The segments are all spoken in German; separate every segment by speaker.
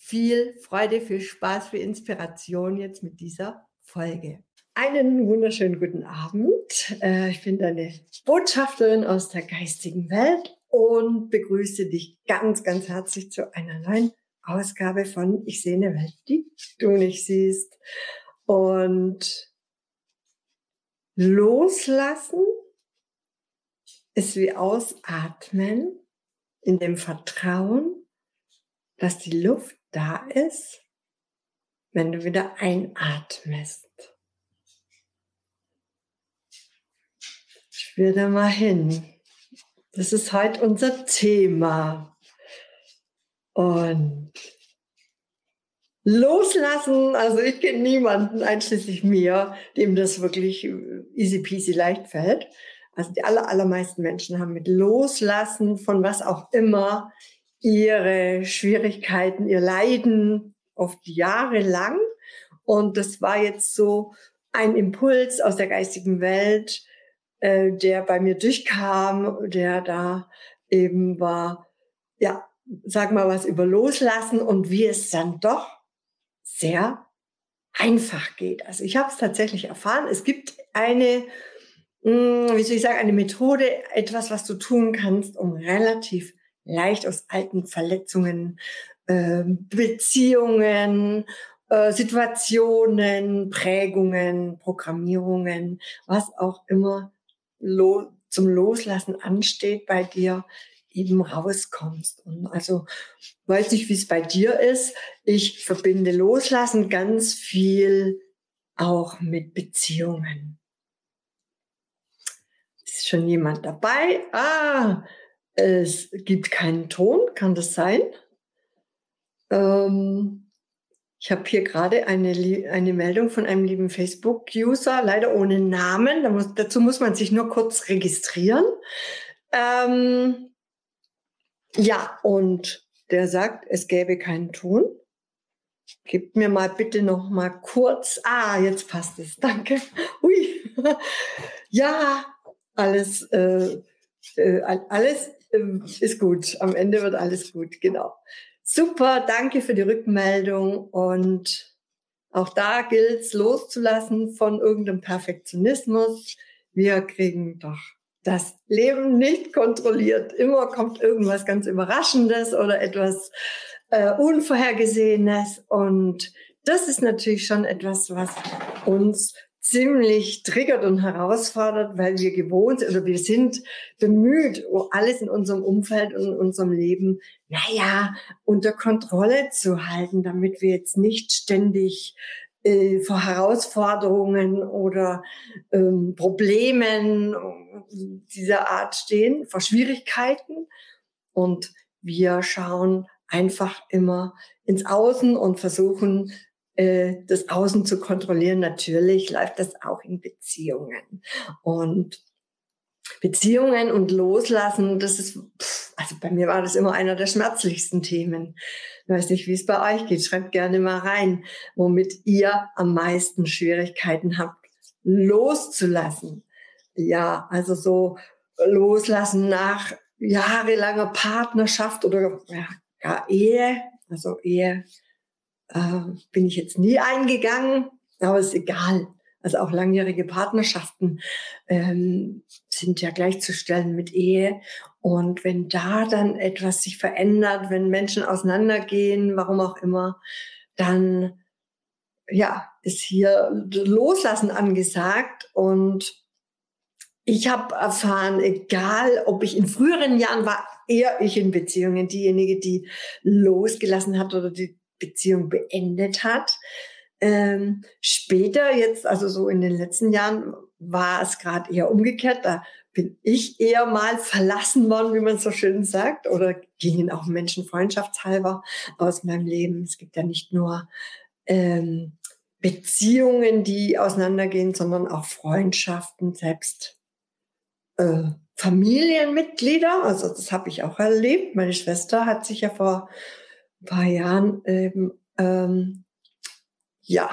Speaker 1: viel Freude, viel Spaß, viel Inspiration jetzt mit dieser Folge. Einen wunderschönen guten Abend. Äh, ich bin deine Botschafterin aus der geistigen Welt und begrüße dich ganz, ganz herzlich zu einer neuen Ausgabe von Ich sehe eine Welt, die du nicht siehst. Und loslassen ist wie ausatmen in dem Vertrauen, dass die Luft da ist, wenn du wieder einatmest. Spür da mal hin. Das ist heute unser Thema. Und loslassen, also ich kenne niemanden, einschließlich mir, dem das wirklich easy peasy leicht fällt. Also die aller, allermeisten Menschen haben mit Loslassen von was auch immer ihre Schwierigkeiten, ihr Leiden oft jahrelang. Und das war jetzt so ein Impuls aus der geistigen Welt, äh, der bei mir durchkam, der da eben war, ja, sag mal was über Loslassen und wie es dann doch sehr einfach geht. Also ich habe es tatsächlich erfahren. Es gibt eine, hm, wie soll ich sagen, eine Methode, etwas, was du tun kannst, um relativ leicht aus alten Verletzungen, äh, Beziehungen, äh, Situationen, Prägungen, Programmierungen, was auch immer lo zum Loslassen ansteht bei dir, eben rauskommst. Und also weiß nicht, wie es bei dir ist. Ich verbinde Loslassen ganz viel auch mit Beziehungen. Ist schon jemand dabei? Ah, es gibt keinen Ton, kann das sein? Ähm, ich habe hier gerade eine, eine Meldung von einem lieben Facebook-User, leider ohne Namen. Da muss, dazu muss man sich nur kurz registrieren. Ähm, ja, und der sagt, es gäbe keinen Ton. Gib mir mal bitte noch mal kurz. Ah, jetzt passt es. Danke. Ui. Ja, alles, äh, äh, alles ist gut. Am Ende wird alles gut, genau. Super, danke für die Rückmeldung und auch da gilt es loszulassen von irgendeinem Perfektionismus. Wir kriegen doch das Leben nicht kontrolliert. Immer kommt irgendwas ganz Überraschendes oder etwas äh, Unvorhergesehenes und das ist natürlich schon etwas, was uns ziemlich triggert und herausfordert, weil wir gewohnt oder wir sind bemüht, alles in unserem Umfeld und in unserem Leben, naja, unter Kontrolle zu halten, damit wir jetzt nicht ständig äh, vor Herausforderungen oder ähm, Problemen dieser Art stehen, vor Schwierigkeiten. Und wir schauen einfach immer ins Außen und versuchen, äh, das Außen zu kontrollieren. Natürlich läuft das auch in Beziehungen. Und Beziehungen und Loslassen, das ist, also bei mir war das immer einer der schmerzlichsten Themen. Ich weiß nicht, wie es bei euch geht. Schreibt gerne mal rein, womit ihr am meisten Schwierigkeiten habt, loszulassen. Ja, also so loslassen nach jahrelanger Partnerschaft oder ja, Ehe, also Ehe äh, bin ich jetzt nie eingegangen, aber ist egal. Also auch langjährige Partnerschaften ähm, sind ja gleichzustellen mit Ehe. Und wenn da dann etwas sich verändert, wenn Menschen auseinandergehen, warum auch immer, dann ja, ist hier Loslassen angesagt. Und ich habe erfahren, egal ob ich in früheren Jahren war, eher ich in Beziehungen, diejenige, die losgelassen hat oder die Beziehung beendet hat. Ähm, später, jetzt, also so in den letzten Jahren, war es gerade eher umgekehrt. Da bin ich eher mal verlassen worden, wie man so schön sagt, oder gingen auch Menschen freundschaftshalber aus meinem Leben. Es gibt ja nicht nur ähm, Beziehungen, die auseinandergehen, sondern auch Freundschaften, selbst äh, Familienmitglieder. Also das habe ich auch erlebt. Meine Schwester hat sich ja vor paar Jahren eben, ähm, ja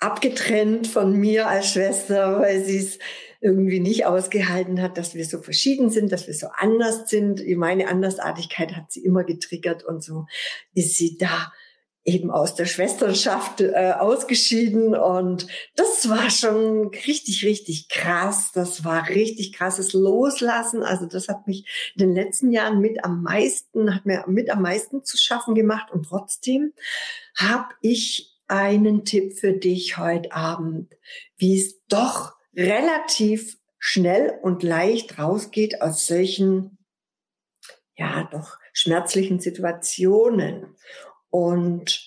Speaker 1: abgetrennt von mir als Schwester, weil sie es irgendwie nicht ausgehalten hat, dass wir so verschieden sind, dass wir so anders sind. Meine Andersartigkeit hat sie immer getriggert und so ist sie da eben aus der Schwesternschaft äh, ausgeschieden und das war schon richtig, richtig krass. Das war richtig krasses Loslassen. Also das hat mich in den letzten Jahren mit am meisten, hat mir mit am meisten zu schaffen gemacht und trotzdem habe ich einen Tipp für dich heute Abend, wie es doch relativ schnell und leicht rausgeht aus solchen, ja, doch schmerzlichen Situationen. Und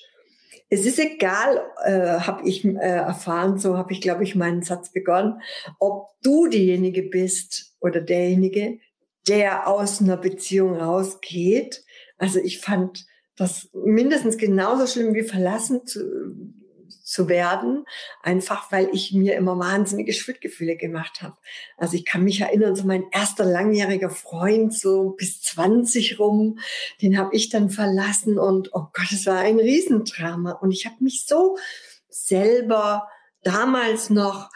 Speaker 1: es ist egal, äh, habe ich äh, erfahren, so habe ich, glaube ich, meinen Satz begonnen, ob du diejenige bist oder derjenige, der aus einer Beziehung rausgeht. Also ich fand das mindestens genauso schlimm wie verlassen zu, zu werden, einfach weil ich mir immer wahnsinnige Schuldgefühle gemacht habe. Also ich kann mich erinnern, so mein erster langjähriger Freund, so bis 20 rum, den habe ich dann verlassen und oh Gott, es war ein Riesendrama. Und ich habe mich so selber damals noch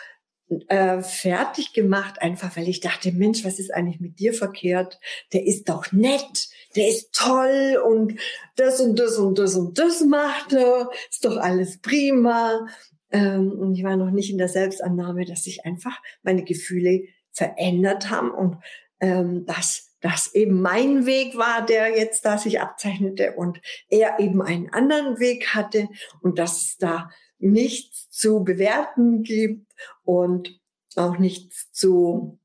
Speaker 1: äh, fertig gemacht, einfach weil ich dachte, Mensch, was ist eigentlich mit dir verkehrt? Der ist doch nett, der ist toll und das und das und das und das macht er, ist doch alles prima. Ähm, und ich war noch nicht in der Selbstannahme, dass sich einfach meine Gefühle verändert haben und ähm, dass das eben mein Weg war, der jetzt da sich abzeichnete und er eben einen anderen Weg hatte und dass es da nichts zu bewerten gibt und auch nichts zu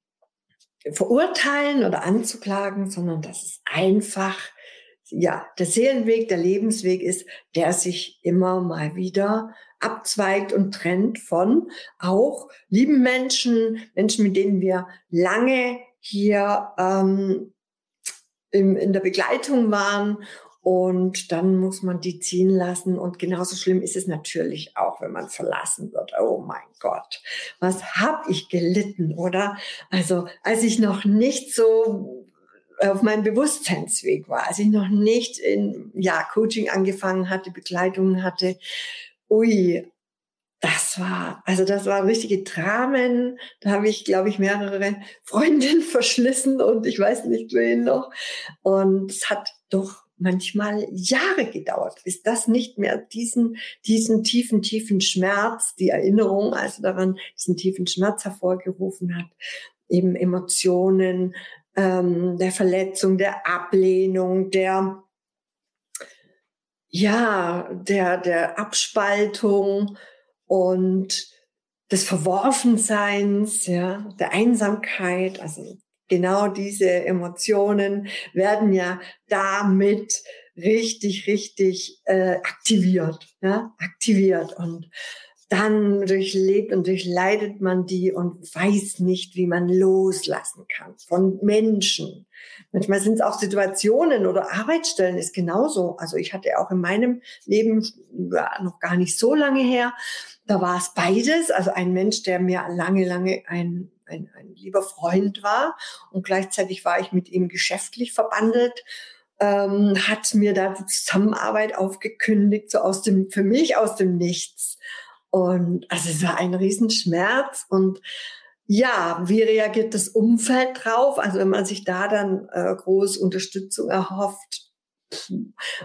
Speaker 1: verurteilen oder anzuklagen, sondern dass es einfach ja, der Seelenweg, der Lebensweg ist, der sich immer mal wieder abzweigt und trennt von auch lieben Menschen, Menschen, mit denen wir lange hier ähm, in, in der Begleitung waren und dann muss man die ziehen lassen. Und genauso schlimm ist es natürlich auch, wenn man verlassen wird. Oh mein Gott, was hab ich gelitten, oder? Also als ich noch nicht so auf meinem Bewusstseinsweg war, als ich noch nicht in ja, Coaching angefangen hatte, Begleitungen hatte, ui, das war, also das waren richtige Dramen. Da habe ich, glaube ich, mehrere Freundinnen verschlissen und ich weiß nicht wen noch. Und es hat doch manchmal Jahre gedauert, bis das nicht mehr diesen, diesen tiefen, tiefen Schmerz, die Erinnerung also daran, diesen tiefen Schmerz hervorgerufen hat, eben Emotionen, ähm, der Verletzung, der Ablehnung, der, ja, der, der Abspaltung und des Verworfenseins, ja, der Einsamkeit, also genau diese Emotionen werden ja damit richtig, richtig äh, aktiviert, ja, aktiviert und dann durchlebt und durchleidet man die und weiß nicht, wie man loslassen kann von Menschen. Manchmal sind es auch Situationen oder Arbeitsstellen ist genauso. Also ich hatte auch in meinem Leben ja, noch gar nicht so lange her, da war es beides. Also ein Mensch, der mir lange, lange ein ein, ein lieber Freund war und gleichzeitig war ich mit ihm geschäftlich verbandelt, ähm, hat mir da die Zusammenarbeit aufgekündigt, so aus dem, für mich aus dem Nichts. Und also es war ein Riesenschmerz und ja, wie reagiert das Umfeld drauf? Also wenn man sich da dann äh, groß Unterstützung erhofft,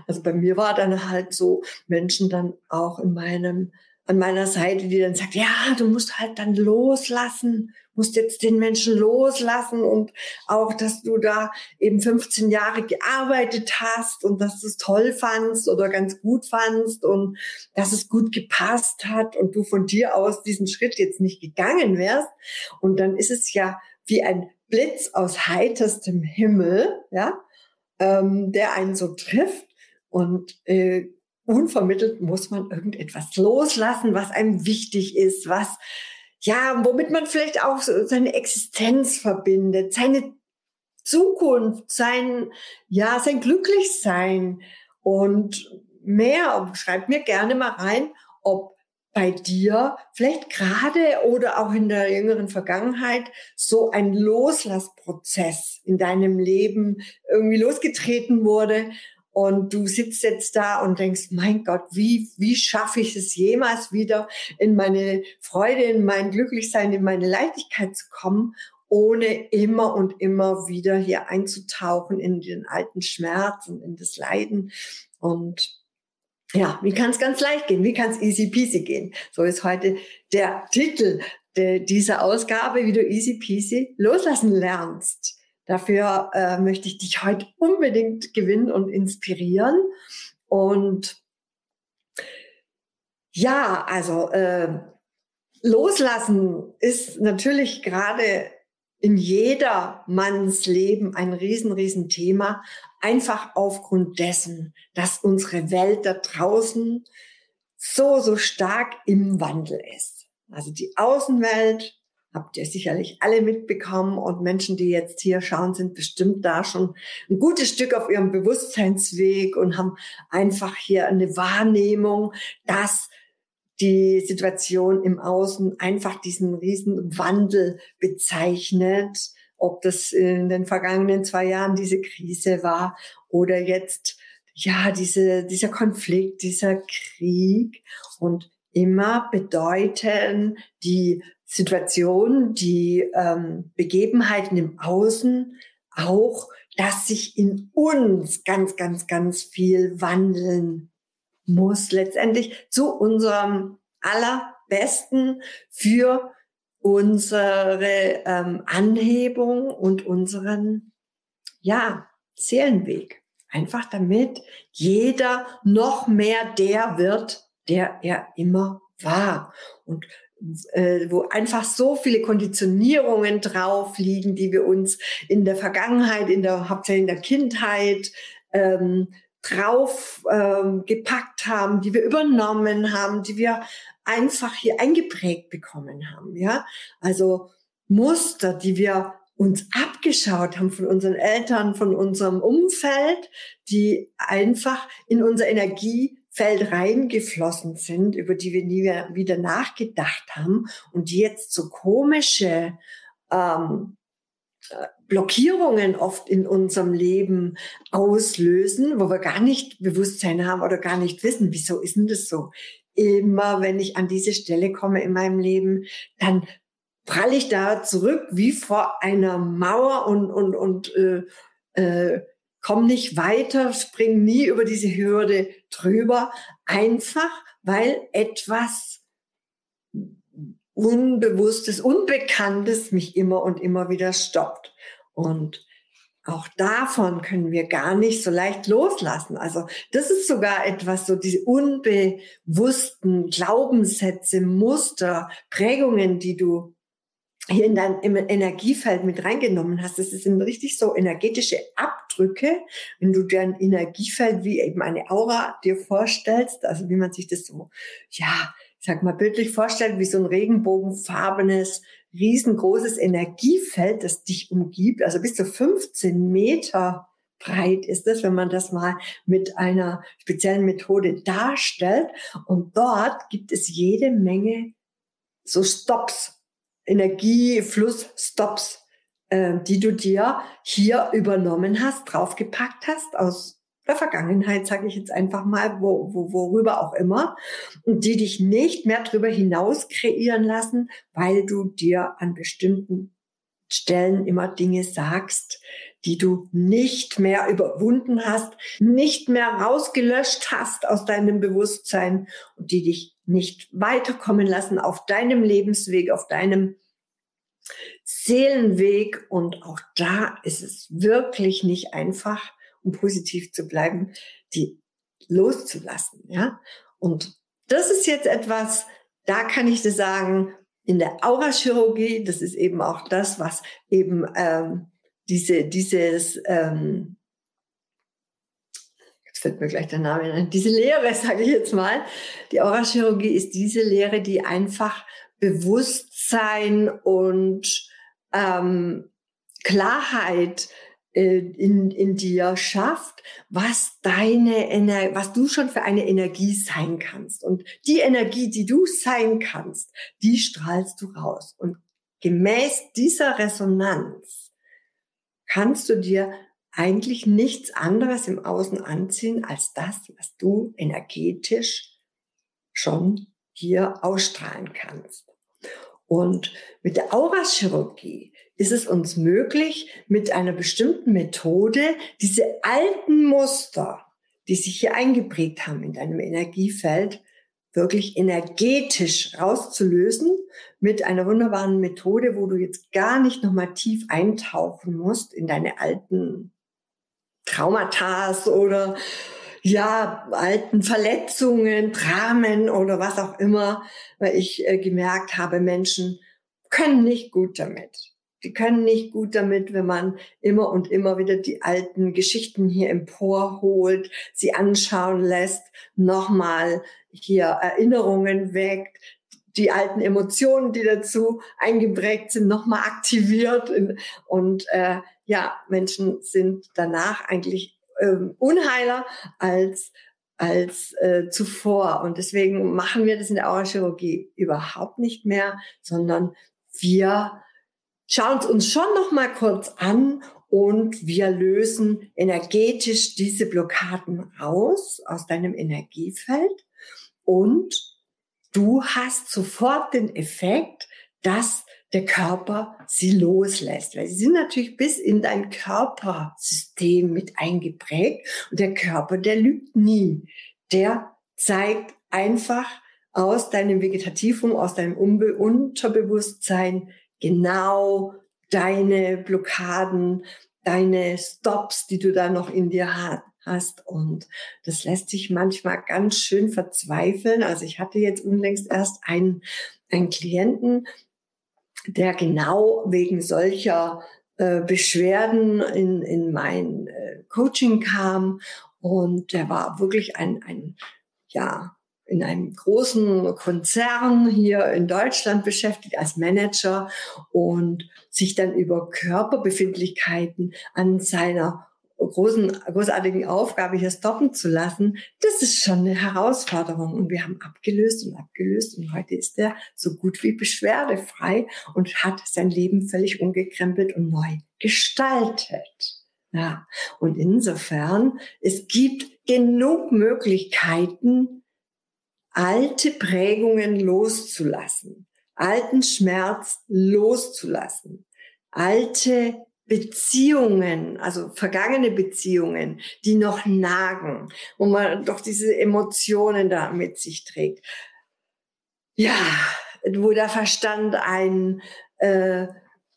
Speaker 1: also bei mir war dann halt so Menschen dann auch in meinem an meiner Seite, die dann sagt, ja, du musst halt dann loslassen, musst jetzt den Menschen loslassen und auch, dass du da eben 15 Jahre gearbeitet hast und dass du es toll fandst oder ganz gut fandst und dass es gut gepasst hat und du von dir aus diesen Schritt jetzt nicht gegangen wärst. Und dann ist es ja wie ein Blitz aus heiterstem Himmel, ja, ähm, der einen so trifft und äh, unvermittelt muss man irgendetwas loslassen, was einem wichtig ist, was, ja, womit man vielleicht auch seine Existenz verbindet, seine Zukunft, sein, ja, sein Glücklichsein und mehr. Schreibt mir gerne mal rein, ob bei dir vielleicht gerade oder auch in der jüngeren Vergangenheit so ein Loslassprozess in deinem Leben irgendwie losgetreten wurde und du sitzt jetzt da und denkst, mein Gott, wie, wie schaffe ich es jemals wieder in meine Freude, in mein Glücklichsein, in meine Leichtigkeit zu kommen, ohne immer und immer wieder hier einzutauchen in den alten Schmerz und in das Leiden und ja, wie kann es ganz leicht gehen? Wie kann es easy peasy gehen? So ist heute der Titel dieser Ausgabe, wie du easy peasy loslassen lernst. Dafür äh, möchte ich dich heute unbedingt gewinnen und inspirieren. Und ja, also äh, loslassen ist natürlich gerade in jeder Manns Leben ein riesen, riesen Thema. Einfach aufgrund dessen, dass unsere Welt da draußen so, so stark im Wandel ist. Also die Außenwelt habt ihr sicherlich alle mitbekommen. Und Menschen, die jetzt hier schauen, sind bestimmt da schon ein gutes Stück auf ihrem Bewusstseinsweg und haben einfach hier eine Wahrnehmung, dass die Situation im Außen einfach diesen riesen Wandel bezeichnet, ob das in den vergangenen zwei Jahren diese Krise war oder jetzt ja diese dieser Konflikt, dieser Krieg. Und immer bedeuten die Situation, die ähm, Begebenheiten im Außen auch, dass sich in uns ganz, ganz, ganz viel wandeln muss letztendlich zu unserem allerbesten für unsere ähm, Anhebung und unseren, ja, Seelenweg. Einfach damit jeder noch mehr der wird, der er immer war. Und äh, wo einfach so viele Konditionierungen drauf liegen, die wir uns in der Vergangenheit, in der hauptsächlich in der Kindheit ähm, drauf ähm, gepackt haben, die wir übernommen haben, die wir einfach hier eingeprägt bekommen haben. Ja, also Muster, die wir uns abgeschaut haben von unseren Eltern, von unserem Umfeld, die einfach in unser Energiefeld reingeflossen sind, über die wir nie wieder nachgedacht haben und die jetzt so komische ähm, Blockierungen oft in unserem Leben auslösen, wo wir gar nicht Bewusstsein haben oder gar nicht wissen, wieso ist denn das so? Immer wenn ich an diese Stelle komme in meinem Leben, dann prall ich da zurück wie vor einer Mauer und, und, und äh, äh, komme nicht weiter, spring nie über diese Hürde drüber, einfach weil etwas Unbewusstes, Unbekanntes mich immer und immer wieder stoppt. Und auch davon können wir gar nicht so leicht loslassen. Also das ist sogar etwas, so diese unbewussten Glaubenssätze, Muster, Prägungen, die du hier in dein Energiefeld mit reingenommen hast. Das sind richtig so energetische Abdrücke, wenn du dein Energiefeld wie eben eine Aura dir vorstellst, also wie man sich das so, ja, ich sag mal bildlich vorstellt, wie so ein regenbogenfarbenes, riesengroßes Energiefeld, das dich umgibt, also bis zu 15 Meter breit ist es, wenn man das mal mit einer speziellen Methode darstellt. Und dort gibt es jede Menge so Stops, Energieflussstops, äh, die du dir hier übernommen hast, draufgepackt hast aus der Vergangenheit, sage ich jetzt einfach mal, wo, wo, worüber auch immer, und die dich nicht mehr darüber hinaus kreieren lassen, weil du dir an bestimmten Stellen immer Dinge sagst, die du nicht mehr überwunden hast, nicht mehr rausgelöscht hast aus deinem Bewusstsein und die dich nicht weiterkommen lassen auf deinem Lebensweg, auf deinem Seelenweg. Und auch da ist es wirklich nicht einfach, um positiv zu bleiben, die loszulassen, ja. Und das ist jetzt etwas, da kann ich dir sagen, in der Aurachirurgie, das ist eben auch das, was eben ähm, diese, dieses, ähm, jetzt fällt mir gleich der Name ein, diese Lehre, sage ich jetzt mal, die Aurachirurgie ist diese Lehre, die einfach Bewusstsein und ähm, Klarheit äh, in, in dir schafft, was deine Ener was du schon für eine Energie sein kannst. Und die Energie, die du sein kannst, die strahlst du raus. Und gemäß dieser Resonanz kannst du dir eigentlich nichts anderes im Außen anziehen als das, was du energetisch schon hier ausstrahlen kannst. Und mit der Aurachirurgie ist es uns möglich, mit einer bestimmten Methode diese alten Muster, die sich hier eingeprägt haben in deinem Energiefeld, wirklich energetisch rauszulösen mit einer wunderbaren Methode, wo du jetzt gar nicht nochmal tief eintauchen musst in deine alten Traumata oder ja, alten Verletzungen, Dramen oder was auch immer, weil ich äh, gemerkt habe, Menschen können nicht gut damit. Die können nicht gut damit, wenn man immer und immer wieder die alten Geschichten hier emporholt, sie anschauen lässt, nochmal hier Erinnerungen weckt, die alten Emotionen, die dazu eingeprägt sind, nochmal aktiviert. Und äh, ja, Menschen sind danach eigentlich ähm, unheiler als als äh, zuvor. Und deswegen machen wir das in der Aurachirurgie überhaupt nicht mehr, sondern wir schauen es uns schon noch mal kurz an und wir lösen energetisch diese Blockaden raus aus deinem Energiefeld und du hast sofort den Effekt, dass der Körper sie loslässt. Weil sie sind natürlich bis in dein Körpersystem mit eingeprägt und der Körper, der lügt nie. Der zeigt einfach aus deinem Vegetativum, aus deinem Unterbewusstsein genau deine Blockaden, deine Stops, die du da noch in dir hast. Und das lässt sich manchmal ganz schön verzweifeln. Also ich hatte jetzt unlängst erst einen, einen Klienten, der genau wegen solcher äh, Beschwerden in, in mein äh, Coaching kam. Und der war wirklich ein, ein ja, in einem großen Konzern hier in Deutschland beschäftigt als Manager und sich dann über Körperbefindlichkeiten an seiner großen, großartigen Aufgabe hier stoppen zu lassen, das ist schon eine Herausforderung. Und wir haben abgelöst und abgelöst und heute ist er so gut wie beschwerdefrei und hat sein Leben völlig umgekrempelt und neu gestaltet. Ja. Und insofern, es gibt genug Möglichkeiten, alte Prägungen loszulassen, alten Schmerz loszulassen, alte Beziehungen, also vergangene Beziehungen, die noch nagen, wo man doch diese Emotionen da mit sich trägt. Ja, wo der Verstand ein äh,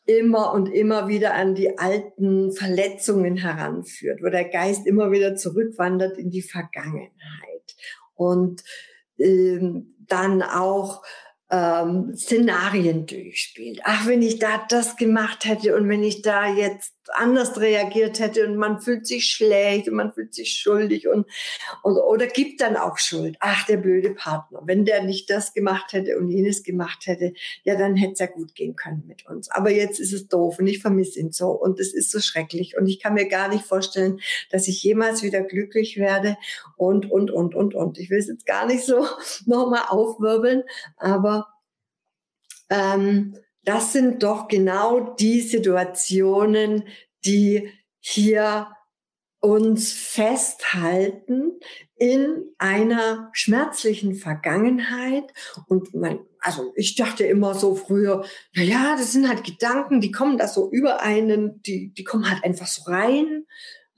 Speaker 1: immer und immer wieder an die alten Verletzungen heranführt, wo der Geist immer wieder zurückwandert in die Vergangenheit und ähm, dann auch ähm, Szenarien durchspielt. Ach, wenn ich da das gemacht hätte und wenn ich da jetzt anders reagiert hätte und man fühlt sich schlecht und man fühlt sich schuldig und, und oder gibt dann auch Schuld. Ach, der blöde Partner, wenn der nicht das gemacht hätte und jenes gemacht hätte, ja, dann hätte es ja gut gehen können mit uns. Aber jetzt ist es doof und ich vermisse ihn so und es ist so schrecklich und ich kann mir gar nicht vorstellen, dass ich jemals wieder glücklich werde und, und, und, und, und. Ich will es jetzt gar nicht so nochmal aufwirbeln, aber ähm, das sind doch genau die Situationen, die hier uns festhalten in einer schmerzlichen Vergangenheit. Und man, also ich dachte immer so früher, na ja, das sind halt Gedanken, die kommen da so über einen, die, die kommen halt einfach so rein.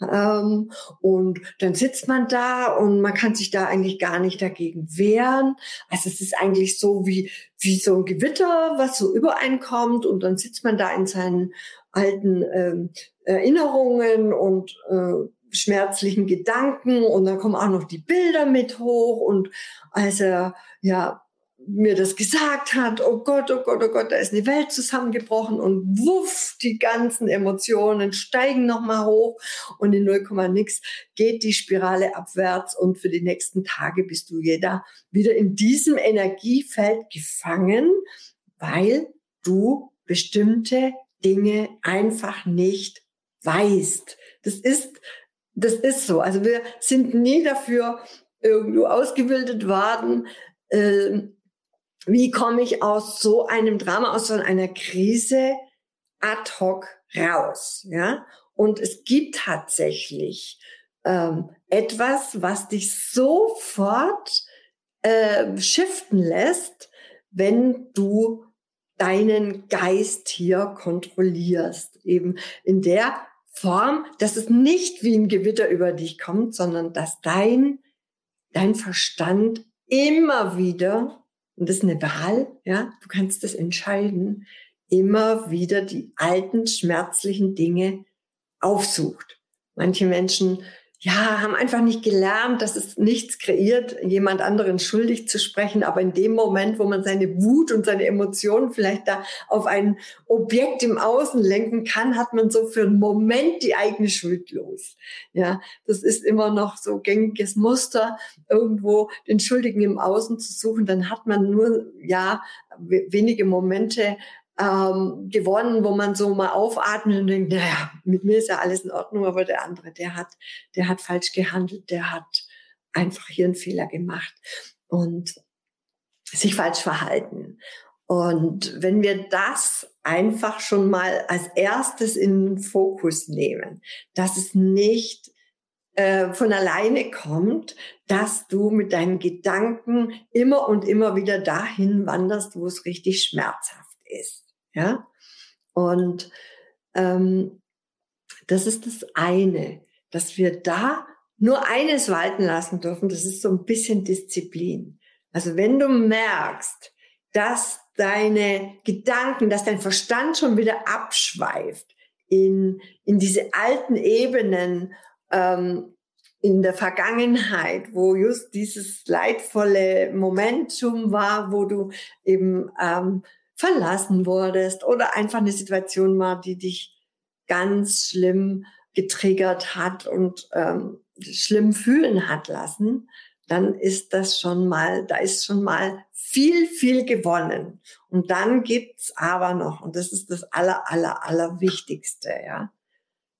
Speaker 1: Ähm, und dann sitzt man da und man kann sich da eigentlich gar nicht dagegen wehren. Also es ist eigentlich so wie, wie so ein Gewitter, was so übereinkommt. Und dann sitzt man da in seinen alten ähm, Erinnerungen und äh, schmerzlichen Gedanken. Und dann kommen auch noch die Bilder mit hoch. Und als er ja mir das gesagt hat, oh Gott, oh Gott, oh Gott, da ist eine Welt zusammengebrochen und wuff, die ganzen Emotionen steigen nochmal hoch und in 0, nix geht die Spirale abwärts und für die nächsten Tage bist du jeder wieder in diesem Energiefeld gefangen, weil du bestimmte Dinge einfach nicht weißt. Das ist, das ist so. Also wir sind nie dafür irgendwo ausgebildet worden, äh, wie komme ich aus so einem Drama, aus so einer Krise ad hoc raus, ja? Und es gibt tatsächlich ähm, etwas, was dich sofort äh, shiften lässt, wenn du deinen Geist hier kontrollierst. Eben in der Form, dass es nicht wie ein Gewitter über dich kommt, sondern dass dein, dein Verstand immer wieder, und das ist eine Wahl, ja, du kannst das entscheiden, immer wieder die alten schmerzlichen Dinge aufsucht. Manche Menschen ja, haben einfach nicht gelernt, dass es nichts kreiert, jemand anderen schuldig zu sprechen. Aber in dem Moment, wo man seine Wut und seine Emotionen vielleicht da auf ein Objekt im Außen lenken kann, hat man so für einen Moment die eigene Schuld los. Ja, das ist immer noch so gängiges Muster, irgendwo den Schuldigen im Außen zu suchen. Dann hat man nur, ja, wenige Momente ähm, gewonnen, wo man so mal aufatmet und denkt, naja, mit mir ist ja alles in Ordnung, aber der andere, der hat, der hat falsch gehandelt, der hat einfach hier einen Fehler gemacht und sich falsch verhalten. Und wenn wir das einfach schon mal als erstes in den Fokus nehmen, dass es nicht äh, von alleine kommt, dass du mit deinen Gedanken immer und immer wieder dahin wanderst, wo es richtig schmerzhaft ist. Ja, und ähm, das ist das eine, dass wir da nur eines walten lassen dürfen. Das ist so ein bisschen Disziplin. Also wenn du merkst, dass deine Gedanken, dass dein Verstand schon wieder abschweift in, in diese alten Ebenen, ähm, in der Vergangenheit, wo just dieses leidvolle Momentum war, wo du eben ähm, verlassen wurdest oder einfach eine Situation war, die dich ganz schlimm getriggert hat und ähm, schlimm fühlen hat lassen, dann ist das schon mal, da ist schon mal viel, viel gewonnen. Und dann gibt's aber noch, und das ist das aller, aller, aller Wichtigste, ja,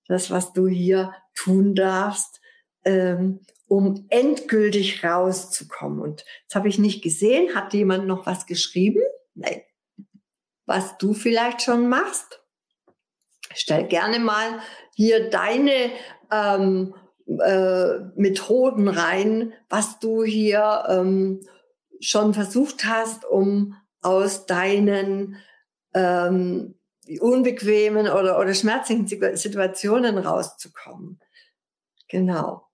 Speaker 1: das, was du hier tun darfst, ähm, um endgültig rauszukommen. Und das habe ich nicht gesehen. Hat jemand noch was geschrieben? Nein was du vielleicht schon machst. Stell gerne mal hier deine ähm, äh, Methoden rein, was du hier ähm, schon versucht hast, um aus deinen ähm, unbequemen oder, oder schmerzlichen Situationen rauszukommen. Genau.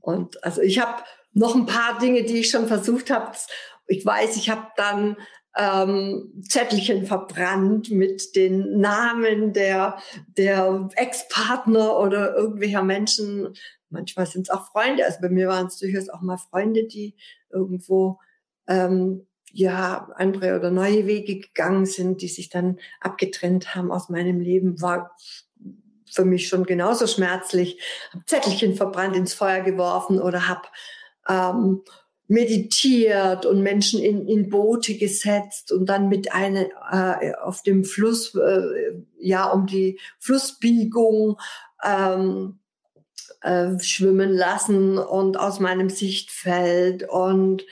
Speaker 1: Und also ich habe noch ein paar Dinge, die ich schon versucht habe. Ich weiß, ich habe dann ähm, Zettelchen verbrannt mit den Namen der, der Ex-Partner oder irgendwelcher Menschen. Manchmal sind es auch Freunde. Also bei mir waren es durchaus auch mal Freunde, die irgendwo ähm, ja andere oder neue Wege gegangen sind, die sich dann abgetrennt haben aus meinem Leben. War für mich schon genauso schmerzlich. Hab Zettelchen verbrannt ins Feuer geworfen oder hab ähm, meditiert und Menschen in, in Boote gesetzt und dann mit einer äh, auf dem Fluss, äh, ja, um die Flussbiegung ähm, äh, schwimmen lassen und aus meinem Sichtfeld und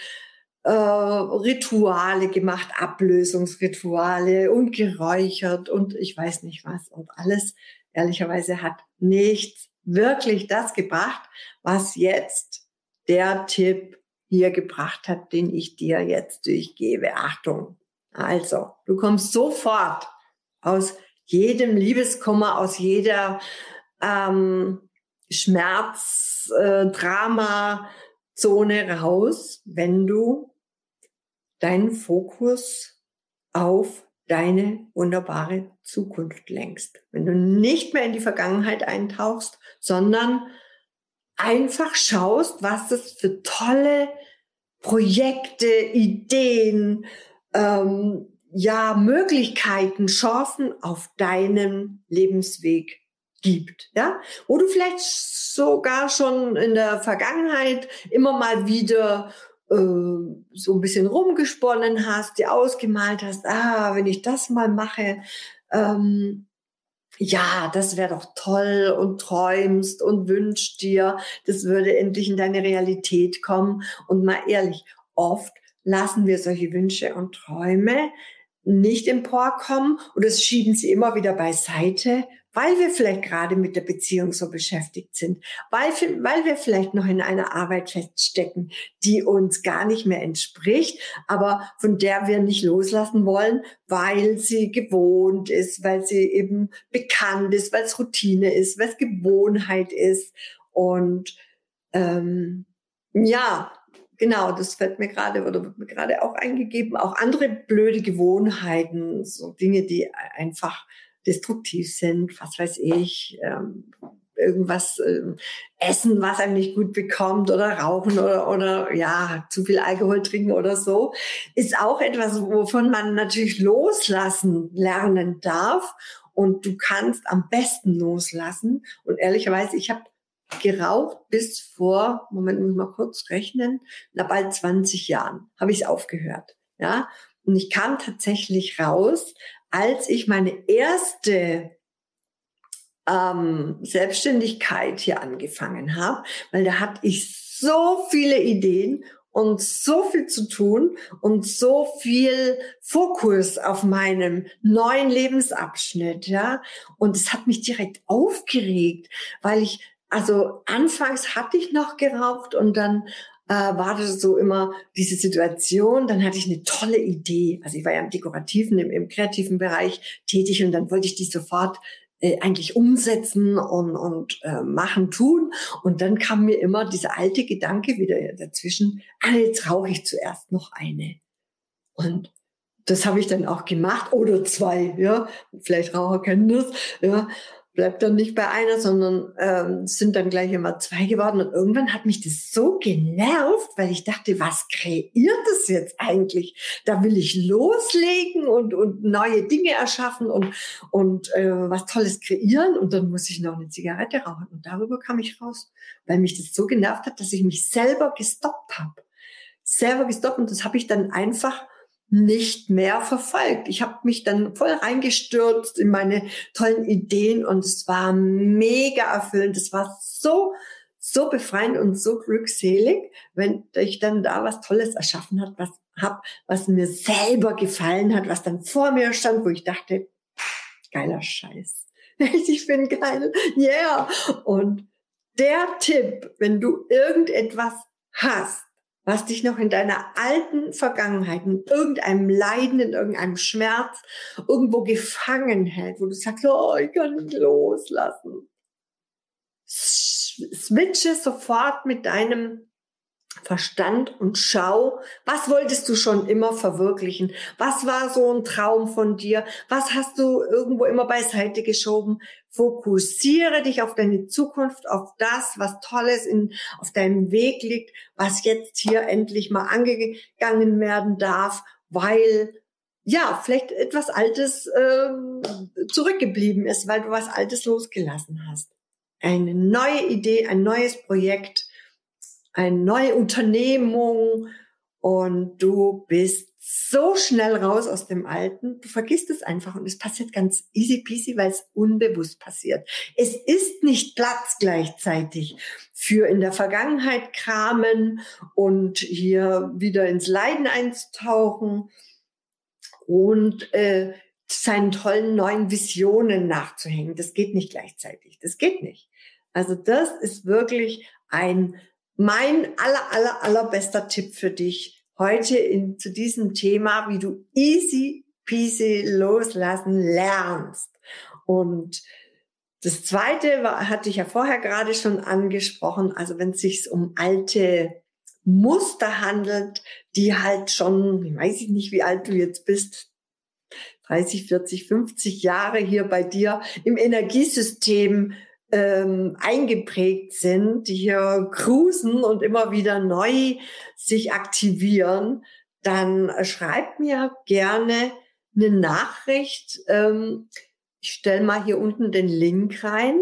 Speaker 1: äh, Rituale gemacht, Ablösungsrituale und geräuchert und ich weiß nicht was und alles. Ehrlicherweise hat nichts wirklich das gebracht, was jetzt der Tipp hier gebracht hat, den ich dir jetzt durchgebe. Achtung. Also, du kommst sofort aus jedem Liebeskummer, aus jeder ähm, Schmerz, äh, raus, wenn du deinen Fokus auf deine wunderbare Zukunft lenkst. Wenn du nicht mehr in die Vergangenheit eintauchst, sondern einfach schaust, was es für tolle Projekte, Ideen, ähm, ja, Möglichkeiten, Chancen auf deinem Lebensweg gibt, ja, wo du vielleicht sogar schon in der Vergangenheit immer mal wieder äh, so ein bisschen rumgesponnen hast, dir ausgemalt hast, ah, wenn ich das mal mache, ähm, ja, das wäre doch toll und träumst und wünschst dir, das würde endlich in deine Realität kommen. Und mal ehrlich, oft lassen wir solche Wünsche und Träume nicht emporkommen oder schieben sie immer wieder beiseite, weil wir vielleicht gerade mit der Beziehung so beschäftigt sind, weil, weil wir vielleicht noch in einer Arbeit feststecken, die uns gar nicht mehr entspricht, aber von der wir nicht loslassen wollen, weil sie gewohnt ist, weil sie eben bekannt ist, weil es Routine ist, weil es Gewohnheit ist. Und ähm, ja, genau, das fällt mir gerade oder wird mir gerade auch eingegeben. Auch andere blöde Gewohnheiten, so Dinge, die einfach destruktiv sind, was weiß ich, ähm, irgendwas ähm, essen, was einem nicht gut bekommt oder rauchen oder, oder ja, zu viel Alkohol trinken oder so, ist auch etwas, wovon man natürlich loslassen lernen darf. Und du kannst am besten loslassen. Und ehrlicherweise, ich habe geraucht bis vor, Moment, muss mal kurz rechnen, na bald 20 Jahren habe ich es aufgehört. Ja, und ich kam tatsächlich raus, als ich meine erste ähm, Selbstständigkeit hier angefangen habe, weil da hatte ich so viele Ideen und so viel zu tun und so viel Fokus auf meinem neuen Lebensabschnitt, ja. Und es hat mich direkt aufgeregt, weil ich, also anfangs hatte ich noch geraucht und dann äh, war das so immer diese Situation, dann hatte ich eine tolle Idee. Also ich war ja im dekorativen, im, im kreativen Bereich tätig und dann wollte ich die sofort äh, eigentlich umsetzen und, und äh, machen, tun. Und dann kam mir immer dieser alte Gedanke wieder dazwischen, ah, jetzt rauche ich zuerst noch eine. Und das habe ich dann auch gemacht oder zwei, ja. Vielleicht Raucher kennen das, ja bleibt dann nicht bei einer, sondern ähm, sind dann gleich immer zwei geworden. Und irgendwann hat mich das so genervt, weil ich dachte, was kreiert das jetzt eigentlich? Da will ich loslegen und, und neue Dinge erschaffen und, und äh, was Tolles kreieren. Und dann muss ich noch eine Zigarette rauchen. Und darüber kam ich raus, weil mich das so genervt hat, dass ich mich selber gestoppt habe. Selber gestoppt. Und das habe ich dann einfach nicht mehr verfolgt. Ich habe mich dann voll reingestürzt in meine tollen Ideen und es war mega erfüllend. Es war so, so befreiend und so glückselig, wenn ich dann da was Tolles erschaffen hat, was hab, was mir selber gefallen hat, was dann vor mir stand, wo ich dachte, geiler Scheiß. Ich bin geil. Yeah. Und der Tipp, wenn du irgendetwas hast, was dich noch in deiner alten Vergangenheit, in irgendeinem Leiden, in irgendeinem Schmerz irgendwo gefangen hält, wo du sagst, oh, ich kann nicht loslassen. Switche sofort mit deinem Verstand und schau, was wolltest du schon immer verwirklichen? Was war so ein Traum von dir? Was hast du irgendwo immer beiseite geschoben? Fokussiere dich auf deine Zukunft, auf das, was Tolles in, auf deinem Weg liegt, was jetzt hier endlich mal angegangen werden darf, weil ja, vielleicht etwas Altes ähm, zurückgeblieben ist, weil du was Altes losgelassen hast. Eine neue Idee, ein neues Projekt, eine neue Unternehmung und du bist so schnell raus aus dem Alten. Du vergisst es einfach und es passiert ganz easy peasy, weil es unbewusst passiert. Es ist nicht Platz gleichzeitig für in der Vergangenheit kramen und hier wieder ins Leiden einzutauchen und äh, seinen tollen neuen Visionen nachzuhängen. Das geht nicht gleichzeitig. Das geht nicht. Also das ist wirklich ein mein aller, aller, allerbester Tipp für dich heute in, zu diesem Thema, wie du easy peasy loslassen lernst. Und das zweite war, hatte ich ja vorher gerade schon angesprochen. Also wenn es sich um alte Muster handelt, die halt schon, weiß ich nicht, wie alt du jetzt bist, 30, 40, 50 Jahre hier bei dir im Energiesystem ähm, eingeprägt sind, die hier cruisen und immer wieder neu sich aktivieren, dann schreibt mir gerne eine Nachricht. Ähm, ich stelle mal hier unten den Link rein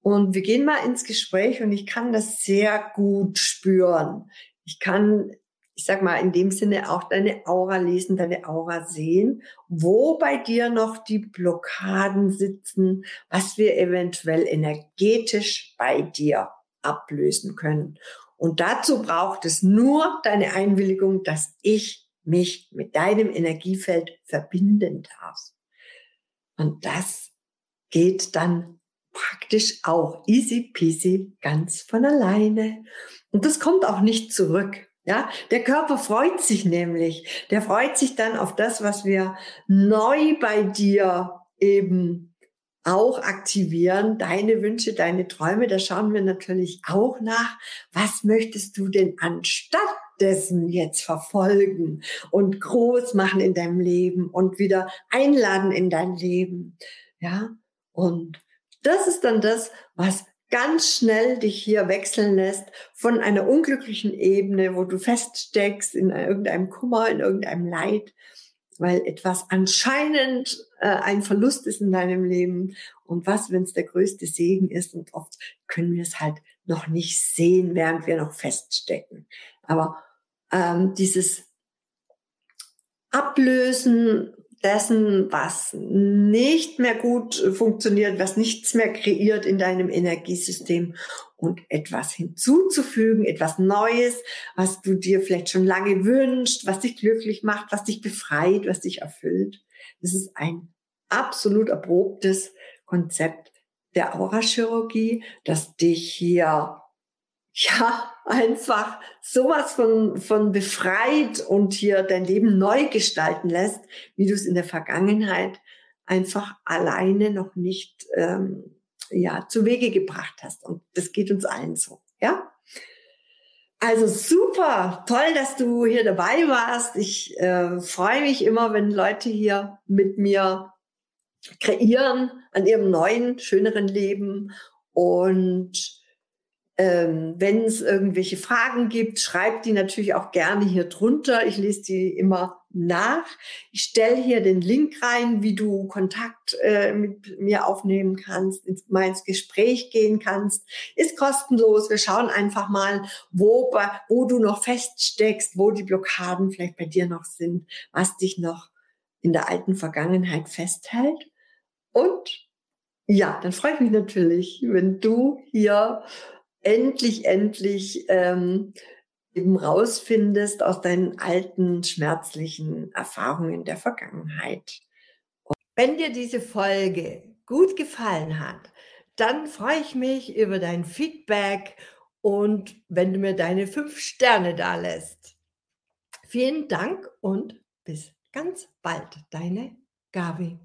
Speaker 1: und wir gehen mal ins Gespräch und ich kann das sehr gut spüren. Ich kann ich sag mal, in dem Sinne auch deine Aura lesen, deine Aura sehen, wo bei dir noch die Blockaden sitzen, was wir eventuell energetisch bei dir ablösen können. Und dazu braucht es nur deine Einwilligung, dass ich mich mit deinem Energiefeld verbinden darf. Und das geht dann praktisch auch easy peasy ganz von alleine. Und das kommt auch nicht zurück. Ja, der Körper freut sich nämlich. Der freut sich dann auf das, was wir neu bei dir eben auch aktivieren. Deine Wünsche, deine Träume. Da schauen wir natürlich auch nach. Was möchtest du denn anstatt dessen jetzt verfolgen und groß machen in deinem Leben und wieder einladen in dein Leben? Ja, und das ist dann das, was ganz schnell dich hier wechseln lässt von einer unglücklichen Ebene, wo du feststeckst in irgendeinem Kummer, in irgendeinem Leid, weil etwas anscheinend äh, ein Verlust ist in deinem Leben. Und was, wenn es der größte Segen ist? Und oft können wir es halt noch nicht sehen, während wir noch feststecken. Aber ähm, dieses Ablösen dessen, was nicht mehr gut funktioniert, was nichts mehr kreiert in deinem Energiesystem und etwas hinzuzufügen, etwas Neues, was du dir vielleicht schon lange wünschst, was dich glücklich macht, was dich befreit, was dich erfüllt. Das ist ein absolut erprobtes Konzept der Aurachirurgie, das dich hier ja, einfach sowas von, von befreit und hier dein Leben neu gestalten lässt, wie du es in der Vergangenheit einfach alleine noch nicht ähm, ja, zu Wege gebracht hast. Und das geht uns allen so, ja. Also super, toll, dass du hier dabei warst. Ich äh, freue mich immer, wenn Leute hier mit mir kreieren an ihrem neuen, schöneren Leben und ähm, Wenn es irgendwelche Fragen gibt, schreibt die natürlich auch gerne hier drunter. Ich lese die immer nach. Ich stelle hier den Link rein, wie du Kontakt äh, mit mir aufnehmen kannst, ins, mal ins Gespräch gehen kannst. Ist kostenlos. Wir schauen einfach mal, wo, wo du noch feststeckst, wo die Blockaden vielleicht bei dir noch sind, was dich noch in der alten Vergangenheit festhält. Und ja, dann freue ich mich natürlich, wenn du hier endlich, endlich ähm, eben rausfindest aus deinen alten schmerzlichen Erfahrungen der Vergangenheit. Und wenn dir diese Folge gut gefallen hat, dann freue ich mich über dein Feedback und wenn du mir deine fünf Sterne da lässt. Vielen Dank und bis ganz bald, deine Gabi.